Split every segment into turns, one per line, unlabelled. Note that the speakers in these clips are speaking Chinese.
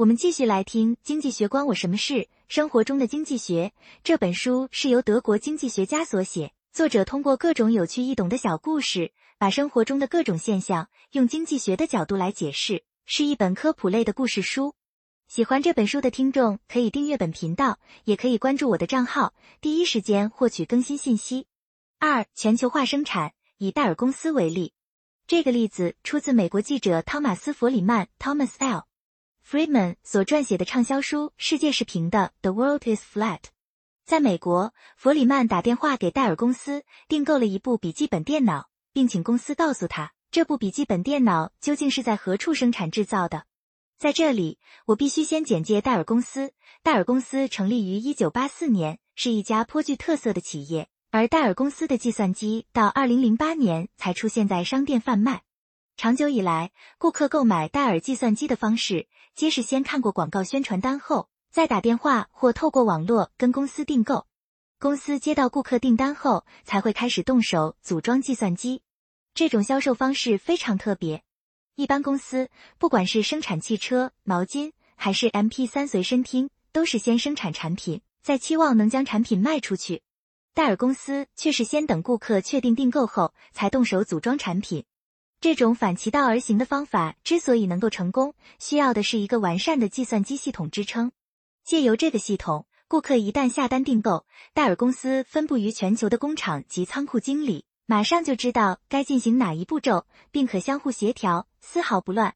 我们继续来听《经济学关我什么事：生活中的经济学》这本书是由德国经济学家所写，作者通过各种有趣易懂的小故事，把生活中的各种现象用经济学的角度来解释，是一本科普类的故事书。喜欢这本书的听众可以订阅本频道，也可以关注我的账号，第一时间获取更新信息。二、全球化生产，以戴尔公司为例，这个例子出自美国记者汤马斯·弗里曼 （Thomas L）。Friedman 所撰写的畅销书《世界是平的》（The World is Flat）。在美国，弗里曼打电话给戴尔公司订购了一部笔记本电脑，并请公司告诉他这部笔记本电脑究竟是在何处生产制造的。在这里，我必须先简介戴尔公司。戴尔公司成立于1984年，是一家颇具特色的企业，而戴尔公司的计算机到2008年才出现在商店贩卖。长久以来，顾客购买戴尔计算机的方式，皆是先看过广告宣传单后，再打电话或透过网络跟公司订购。公司接到顾客订单后，才会开始动手组装计算机。这种销售方式非常特别。一般公司，不管是生产汽车、毛巾，还是 MP3 随身听，都是先生产产品，再期望能将产品卖出去。戴尔公司却是先等顾客确定订购后，才动手组装产品。这种反其道而行的方法之所以能够成功，需要的是一个完善的计算机系统支撑。借由这个系统，顾客一旦下单订购，戴尔公司分布于全球的工厂及仓库经理马上就知道该进行哪一步骤，并可相互协调，丝毫不乱。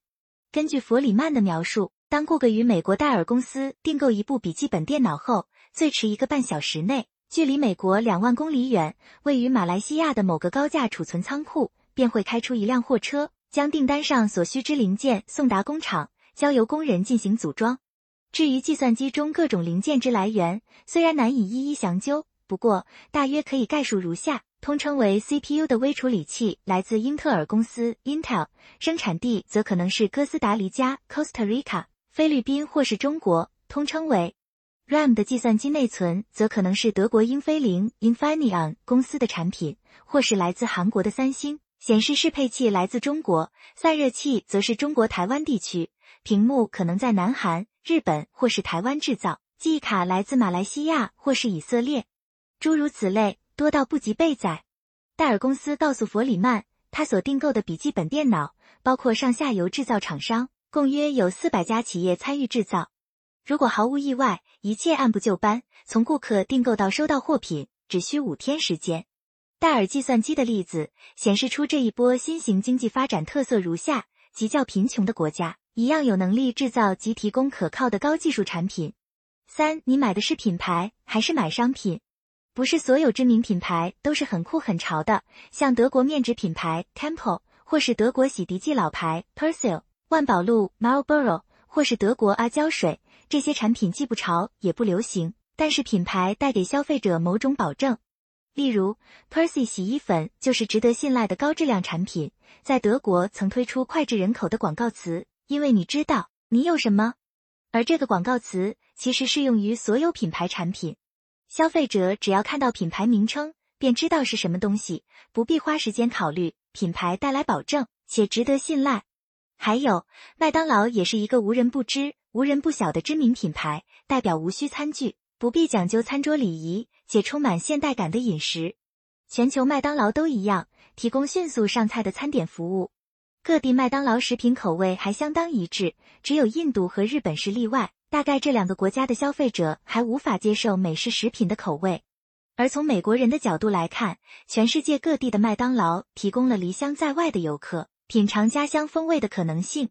根据弗里曼的描述，当顾客与美国戴尔公司订购一部笔记本电脑后，最迟一个半小时内，距离美国两万公里远、位于马来西亚的某个高价储存仓库。便会开出一辆货车，将订单上所需之零件送达工厂，交由工人进行组装。至于计算机中各种零件之来源，虽然难以一一详究，不过大约可以概述如下：通称为 CPU 的微处理器来自英特尔公司 Intel，生产地则可能是哥斯达黎加 Costa Rica、菲律宾或是中国，通称为 RAM 的计算机内存则可能是德国英飞凌 Infineon 公司的产品，或是来自韩国的三星。显示适配器来自中国，散热器则是中国台湾地区，屏幕可能在南韩、日本或是台湾制造，记忆卡来自马来西亚或是以色列，诸如此类，多到不及备载。戴尔公司告诉弗里曼，他所订购的笔记本电脑包括上下游制造厂商，共约有四百家企业参与制造。如果毫无意外，一切按部就班，从顾客订购到收到货品只需五天时间。戴尔计算机的例子显示出这一波新型经济发展特色如下：极较贫穷的国家一样有能力制造及提供可靠的高技术产品。三，你买的是品牌还是买商品？不是所有知名品牌都是很酷很潮的，像德国面纸品牌 Temple，或是德国洗涤剂老牌 Persil、万宝路 Marlboro，或是德国阿胶水，这些产品既不潮也不流行，但是品牌带给消费者某种保证。例如，Percy 洗衣粉就是值得信赖的高质量产品，在德国曾推出脍炙人口的广告词，因为你知道你有什么。而这个广告词其实适用于所有品牌产品，消费者只要看到品牌名称，便知道是什么东西，不必花时间考虑品牌带来保证且值得信赖。还有，麦当劳也是一个无人不知、无人不晓的知名品牌，代表无需餐具，不必讲究餐桌礼仪。且充满现代感的饮食，全球麦当劳都一样，提供迅速上菜的餐点服务。各地麦当劳食品口味还相当一致，只有印度和日本是例外。大概这两个国家的消费者还无法接受美式食品的口味。而从美国人的角度来看，全世界各地的麦当劳提供了离乡在外的游客品尝家乡风味的可能性。